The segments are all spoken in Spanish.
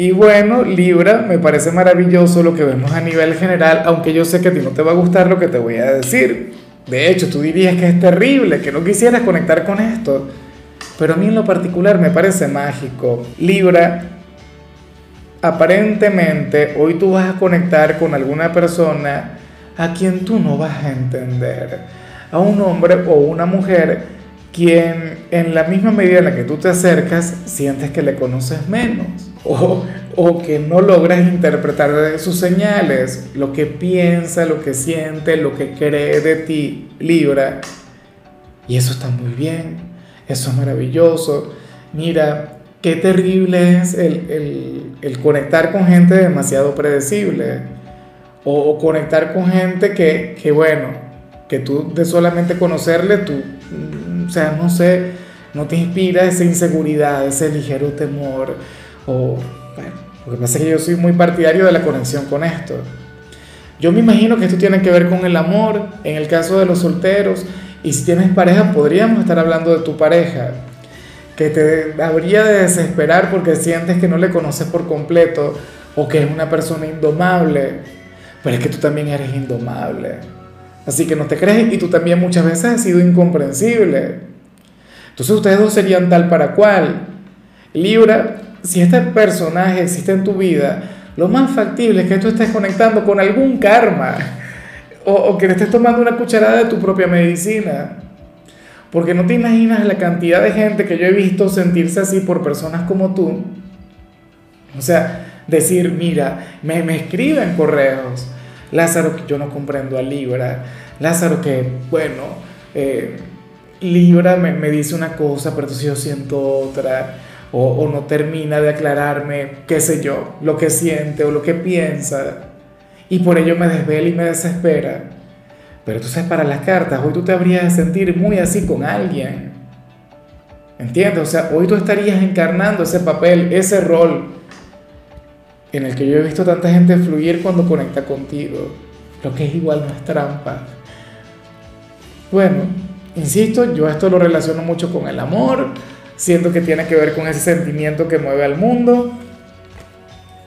Y bueno, Libra, me parece maravilloso lo que vemos a nivel general, aunque yo sé que a ti no te va a gustar lo que te voy a decir. De hecho, tú dirías que es terrible, que no quisieras conectar con esto. Pero a mí en lo particular me parece mágico. Libra, aparentemente hoy tú vas a conectar con alguna persona a quien tú no vas a entender. A un hombre o una mujer quien en la misma medida en la que tú te acercas sientes que le conoces menos o, o, que no logras interpretar sus señales, lo que piensa, lo que siente, lo que cree de ti, Libra. Y eso está muy bien, eso es maravilloso. Mira, qué terrible es el, el, conectar con gente demasiado predecible o, o conectar con gente que, que, bueno, que tú de solamente conocerle, tú, mm, o sea, no sé, no te inspira esa inseguridad, ese ligero temor bueno, lo que pasa es que yo soy muy partidario de la conexión con esto. Yo me imagino que esto tiene que ver con el amor, en el caso de los solteros, y si tienes pareja, podríamos estar hablando de tu pareja, que te habría de desesperar porque sientes que no le conoces por completo o que es una persona indomable, pero es que tú también eres indomable. Así que no te crees y tú también muchas veces has sido incomprensible. Entonces ustedes dos serían tal para cual. Libra si este personaje existe en tu vida, lo más factible es que tú estés conectando con algún karma o, que le estés tomando una cucharada de tu propia medicina. Porque no te imaginas la cantidad de gente que yo he visto sentirse así por personas como tú. O sea, decir, mira, me, me escriben correos. Lázaro, que yo no comprendo a Libra. Lázaro, que, bueno, eh, Libra me, me dice una cosa, pero yo siento otra o, no termina de aclararme, qué sé yo, lo que siente o lo que piensa, y por ello me desvela y me desespera. Pero entonces para las cartas, hoy tú te habrías de sentir muy así con alguien. ¿Entiendes? O sea, hoy tú estarías encarnando ese papel, ese rol en el que yo he visto tanta gente fluir cuando conecta contigo. Lo que es igual no es trampa. Bueno, insisto, yo esto lo relaciono mucho con el amor, siento que tiene que ver con ese sentimiento que mueve al mundo,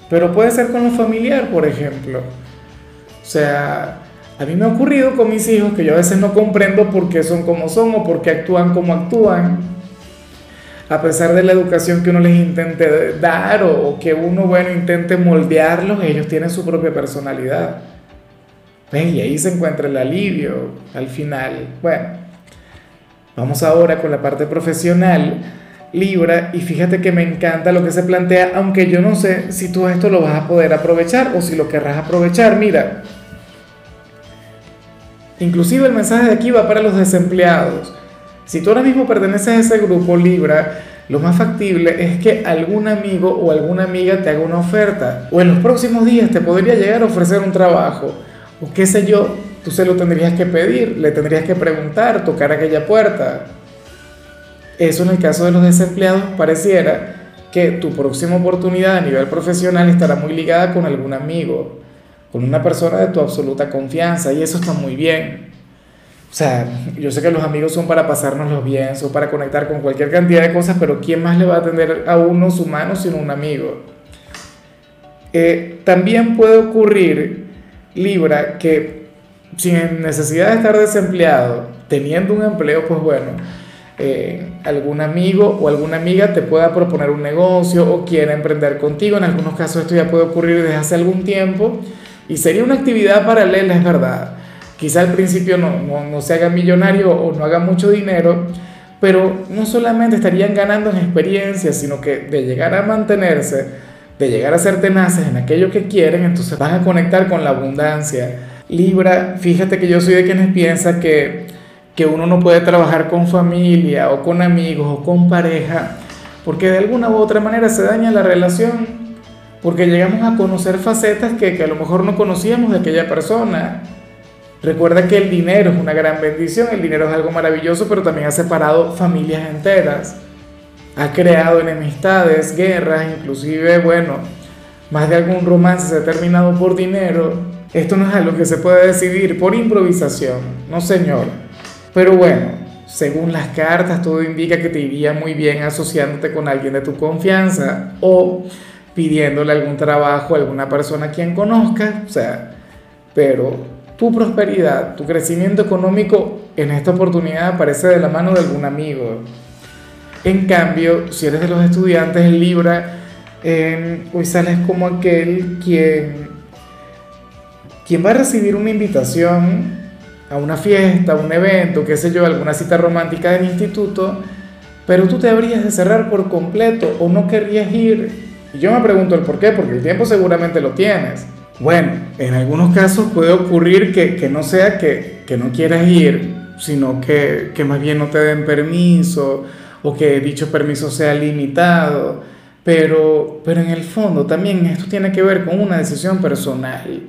pero puede ser con lo familiar, por ejemplo. O sea, a mí me ha ocurrido con mis hijos que yo a veces no comprendo por qué son como son o por qué actúan como actúan. A pesar de la educación que uno les intente dar o, que uno, bueno, intente moldearlos, ellos tienen su propia personalidad. Y ahí se encuentra el alivio al final. Bueno, vamos ahora con la parte profesional. Libra y fíjate que me encanta lo que se plantea, aunque yo no sé si tú esto lo vas a poder aprovechar o si lo querrás aprovechar. Mira, inclusive el mensaje de aquí va para los desempleados. Si tú ahora mismo perteneces a ese grupo Libra, lo más factible es que algún amigo o alguna amiga te haga una oferta o en los próximos días te podría llegar a ofrecer un trabajo o qué sé yo, tú se lo tendrías que pedir, le tendrías que preguntar, tocar aquella puerta. Eso en el caso de los desempleados pareciera que tu próxima oportunidad a nivel profesional estará muy ligada con algún amigo, con una persona de tu absoluta confianza y eso está muy bien. O sea, yo sé que los amigos son para pasarnos los bien, son para conectar con cualquier cantidad de cosas, pero ¿quién más le va a atender a uno su mano sino un amigo? Eh, también puede ocurrir, Libra, que sin necesidad de estar desempleado, teniendo un empleo, pues bueno, eh, algún amigo o alguna amiga te pueda proponer un negocio o quiera emprender contigo. En algunos casos esto ya puede ocurrir desde hace algún tiempo y sería una actividad paralela, es verdad. Quizá al principio no, no, no se haga millonario o no haga mucho dinero, pero no solamente estarían ganando en experiencia, sino que de llegar a mantenerse, de llegar a ser tenaces en aquello que quieren, entonces van a conectar con la abundancia. Libra, fíjate que yo soy de quienes piensan que que uno no puede trabajar con familia o con amigos o con pareja, porque de alguna u otra manera se daña la relación. porque llegamos a conocer facetas que, que a lo mejor no conocíamos de aquella persona. Recuerda que el dinero es una gran bendición, el dinero es algo maravilloso, pero también ha separado familias enteras, ha creado enemistades, guerras, inclusive, bueno, más de algún romance se ha terminado por dinero. Esto no es algo que se puede decidir por improvisación, no señor. Pero bueno, según las cartas, todo indica que te iría muy bien asociándote con alguien de tu confianza o pidiéndole algún trabajo a alguna persona a quien conozcas, o sea, pero tu prosperidad, tu crecimiento económico en esta oportunidad aparece de la mano de algún amigo. En cambio, si eres de los estudiantes en Libra, hoy sales como aquel quien, quien va a recibir una invitación a una fiesta, a un evento, qué sé yo, alguna cita romántica del instituto, pero tú te habrías de cerrar por completo o no querrías ir. Y yo me pregunto el por qué, porque el tiempo seguramente lo tienes. Bueno, en algunos casos puede ocurrir que, que no sea que, que, no quieras ir, sino que, que más bien no te den permiso o que dicho permiso sea limitado. Pero, pero en el fondo también esto tiene que ver con una decisión personal.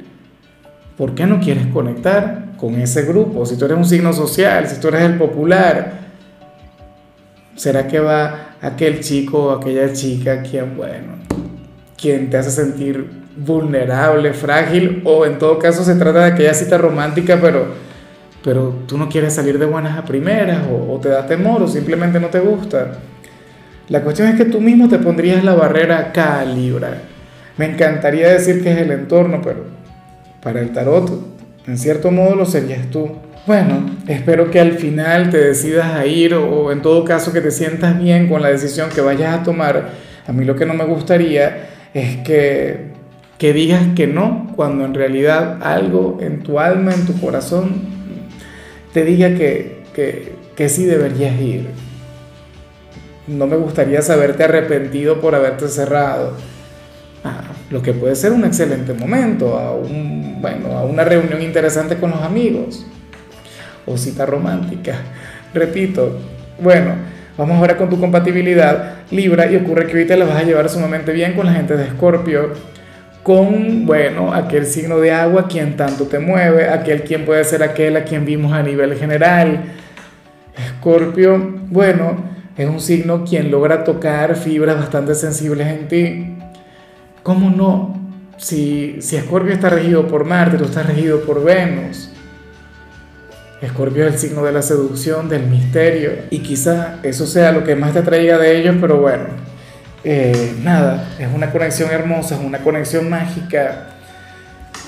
¿Por qué no quieres conectar con ese grupo? Si tú eres un signo social, si tú eres el popular, ¿será que va aquel chico o aquella chica quien, bueno, quien te hace sentir vulnerable, frágil, o en todo caso se trata de aquella cita romántica, pero, pero tú no quieres salir de buenas a primeras, o, te da temor, o simplemente no te gusta? La cuestión es que tú mismo te pondrías la barrera Libra. Me encantaría decir que es el entorno, pero para el tarot, en cierto modo lo serías tú. Bueno, espero que al final te decidas a ir o en todo caso que te sientas bien con la decisión que vayas a tomar. A mí lo que no me gustaría es que, que digas que no cuando en realidad algo en tu alma, en tu corazón, te diga que, que, que sí deberías ir no me gustaría saberte arrepentido por haberte cerrado. Ah, lo que puede ser un excelente momento, a, un, bueno, a una reunión interesante con los amigos o cita romántica. Repito, bueno, vamos ahora con tu compatibilidad Libra y ocurre que ahorita la vas a llevar sumamente bien con la gente de Escorpio, con, bueno, aquel signo de agua quien tanto te mueve, aquel quien puede ser aquel a quien vimos a nivel general. Escorpio, bueno, es un signo quien logra tocar fibras bastante sensibles en ti. ¿Cómo no? Si, si Escorpio está regido por Marte, tú estás regido por Venus. Escorpio es el signo de la seducción, del misterio, y quizá eso sea lo que más te atraiga de ellos, pero bueno, eh, nada, es una conexión hermosa, es una conexión mágica,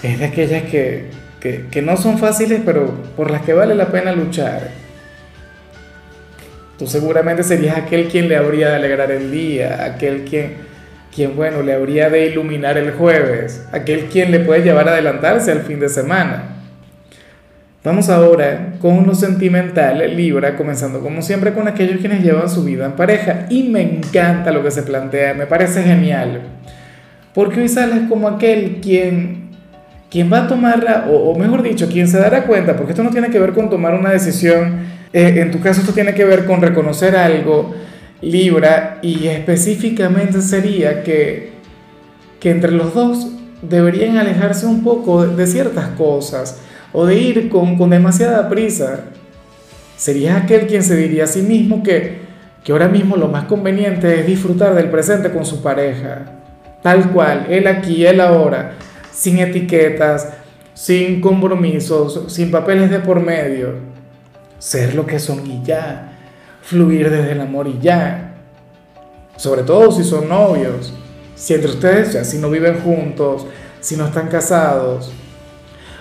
es de aquellas que, que, que no son fáciles, pero por las que vale la pena luchar. Tú seguramente serías aquel quien le habría de alegrar el día, aquel quien, quien, bueno, le habría de iluminar el jueves, aquel quien le puede llevar a adelantarse al fin de semana. Vamos ahora con lo sentimental, Libra, comenzando como siempre con aquellos quienes llevan su vida en pareja. Y me encanta lo que se plantea, me parece genial. Porque hoy sales como aquel quien, quien va a tomarla, o, mejor dicho, quien se dará cuenta, porque esto no tiene que ver con tomar una decisión eh, en tu caso esto tiene que ver con reconocer algo, Libra, y específicamente sería que, que entre los dos deberían alejarse un poco de ciertas cosas o de ir con, con demasiada prisa. Sería aquel quien se diría a sí mismo que, que ahora mismo lo más conveniente es disfrutar del presente con su pareja, tal cual, él aquí, él ahora, sin etiquetas, sin compromisos, sin papeles de por medio. Ser lo que son y ya, fluir desde el amor y ya. Sobre todo si son novios, si entre ustedes ya si no viven juntos, si no están casados,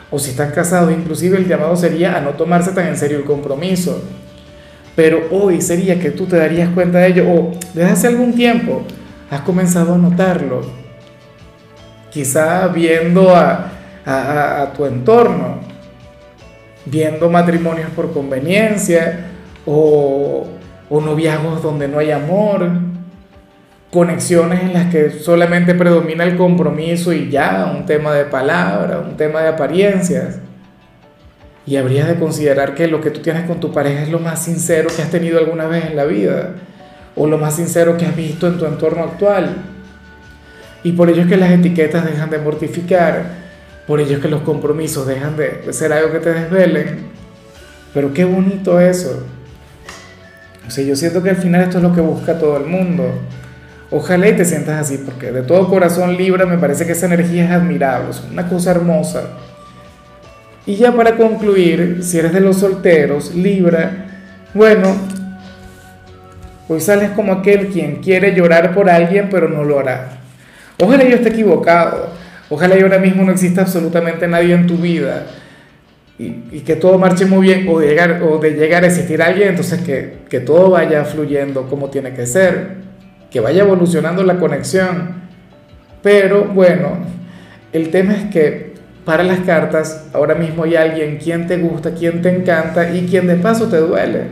o si están casados, inclusive el llamado sería a no tomarse tan en serio el compromiso. Pero hoy sería que tú te darías cuenta de ello, o desde hace algún tiempo has comenzado a notarlo. Quizá viendo a, tu entorno, viendo matrimonios por conveniencia o, o noviazgos donde no hay amor, conexiones en las que solamente predomina el compromiso y ya, un tema de palabra, un tema de apariencias. Y habrías de considerar que lo que tú tienes con tu pareja es lo más sincero que has tenido alguna vez en la vida, o lo más sincero que has visto en tu entorno actual. Y por ello es que las etiquetas dejan de mortificar, por ello es que los compromisos dejan de ser algo que te desvelen. Pero qué bonito eso. O sea, yo siento que al final esto es lo que busca todo el mundo. Ojalá y te sientas así, porque de todo corazón Libra me parece que esa energía es admirable, es una cosa hermosa. Y ya para concluir, si eres de los solteros, Libra, bueno, hoy sales como aquel quien quiere llorar por alguien pero no lo hará. Ojalá yo esté equivocado. Ojalá y ahora mismo no exista absolutamente nadie en tu vida y, que todo marche muy bien o de llegar, o de llegar a existir alguien, entonces que, que todo vaya fluyendo como tiene que ser, que vaya evolucionando la conexión. Pero bueno, el tema es que para las cartas ahora mismo hay alguien quien te gusta, quien te encanta y quien de paso te duele.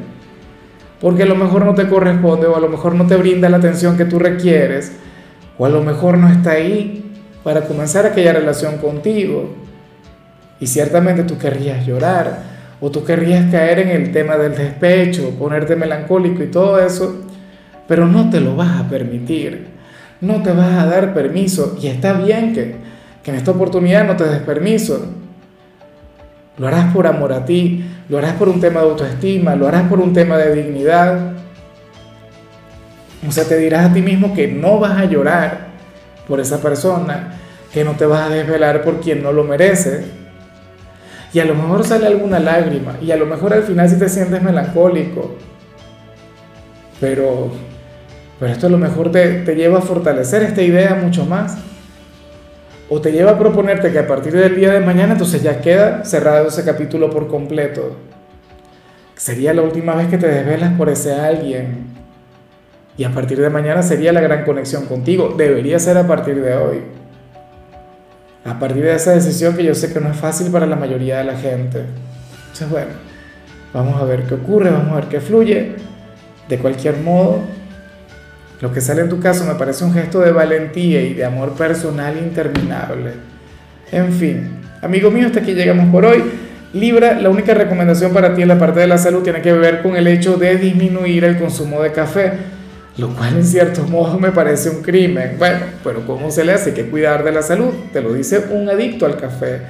Porque a lo mejor no te corresponde o a lo mejor no te brinda la atención que tú requieres o a lo mejor no está ahí para comenzar aquella relación contigo. Y ciertamente tú querrías llorar o tú querrías caer en el tema del despecho, ponerte melancólico y todo eso, pero no te lo vas a permitir, no te vas a dar permiso y está bien que, que en esta oportunidad no te des permiso. Lo harás por amor a ti, lo harás por un tema de autoestima, lo harás por un tema de dignidad. O sea, te dirás a ti mismo que no vas a llorar por esa persona, que no te vas a desvelar por quien no lo merece. Y a lo mejor sale alguna lágrima, y a lo mejor al final sí te sientes melancólico. Pero, pero esto a lo mejor te, te lleva a fortalecer esta idea mucho más. O te lleva a proponerte que a partir del día de mañana entonces ya queda cerrado ese capítulo por completo. Sería la última vez que te desvelas por ese alguien y a partir de mañana sería la gran conexión contigo. Debería ser a partir de hoy. A partir de esa decisión que yo sé que no es fácil para la mayoría de la gente. Entonces, bueno, vamos a ver qué ocurre, vamos a ver qué fluye. De cualquier modo, lo que sale en tu caso me parece un gesto de valentía y de amor personal interminable. En fin, amigo mío, hasta aquí llegamos por hoy. Libra, la única recomendación para ti en la parte de la salud tiene que ver con el hecho de disminuir el consumo de café lo cual en cierto modo me parece un crimen. Bueno, pero ¿cómo se le hace? Que cuidar de la salud, te lo dice un adicto al café.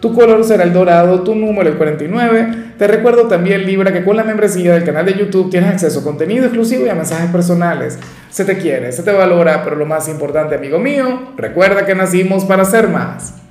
Tu color será el dorado, tu número el 49. Te recuerdo también, Libra, que con la membresía del canal de YouTube tienes acceso a contenido exclusivo y a mensajes personales. Se te quiere, se te valora, pero lo más importante, amigo mío, recuerda que nacimos para ser más.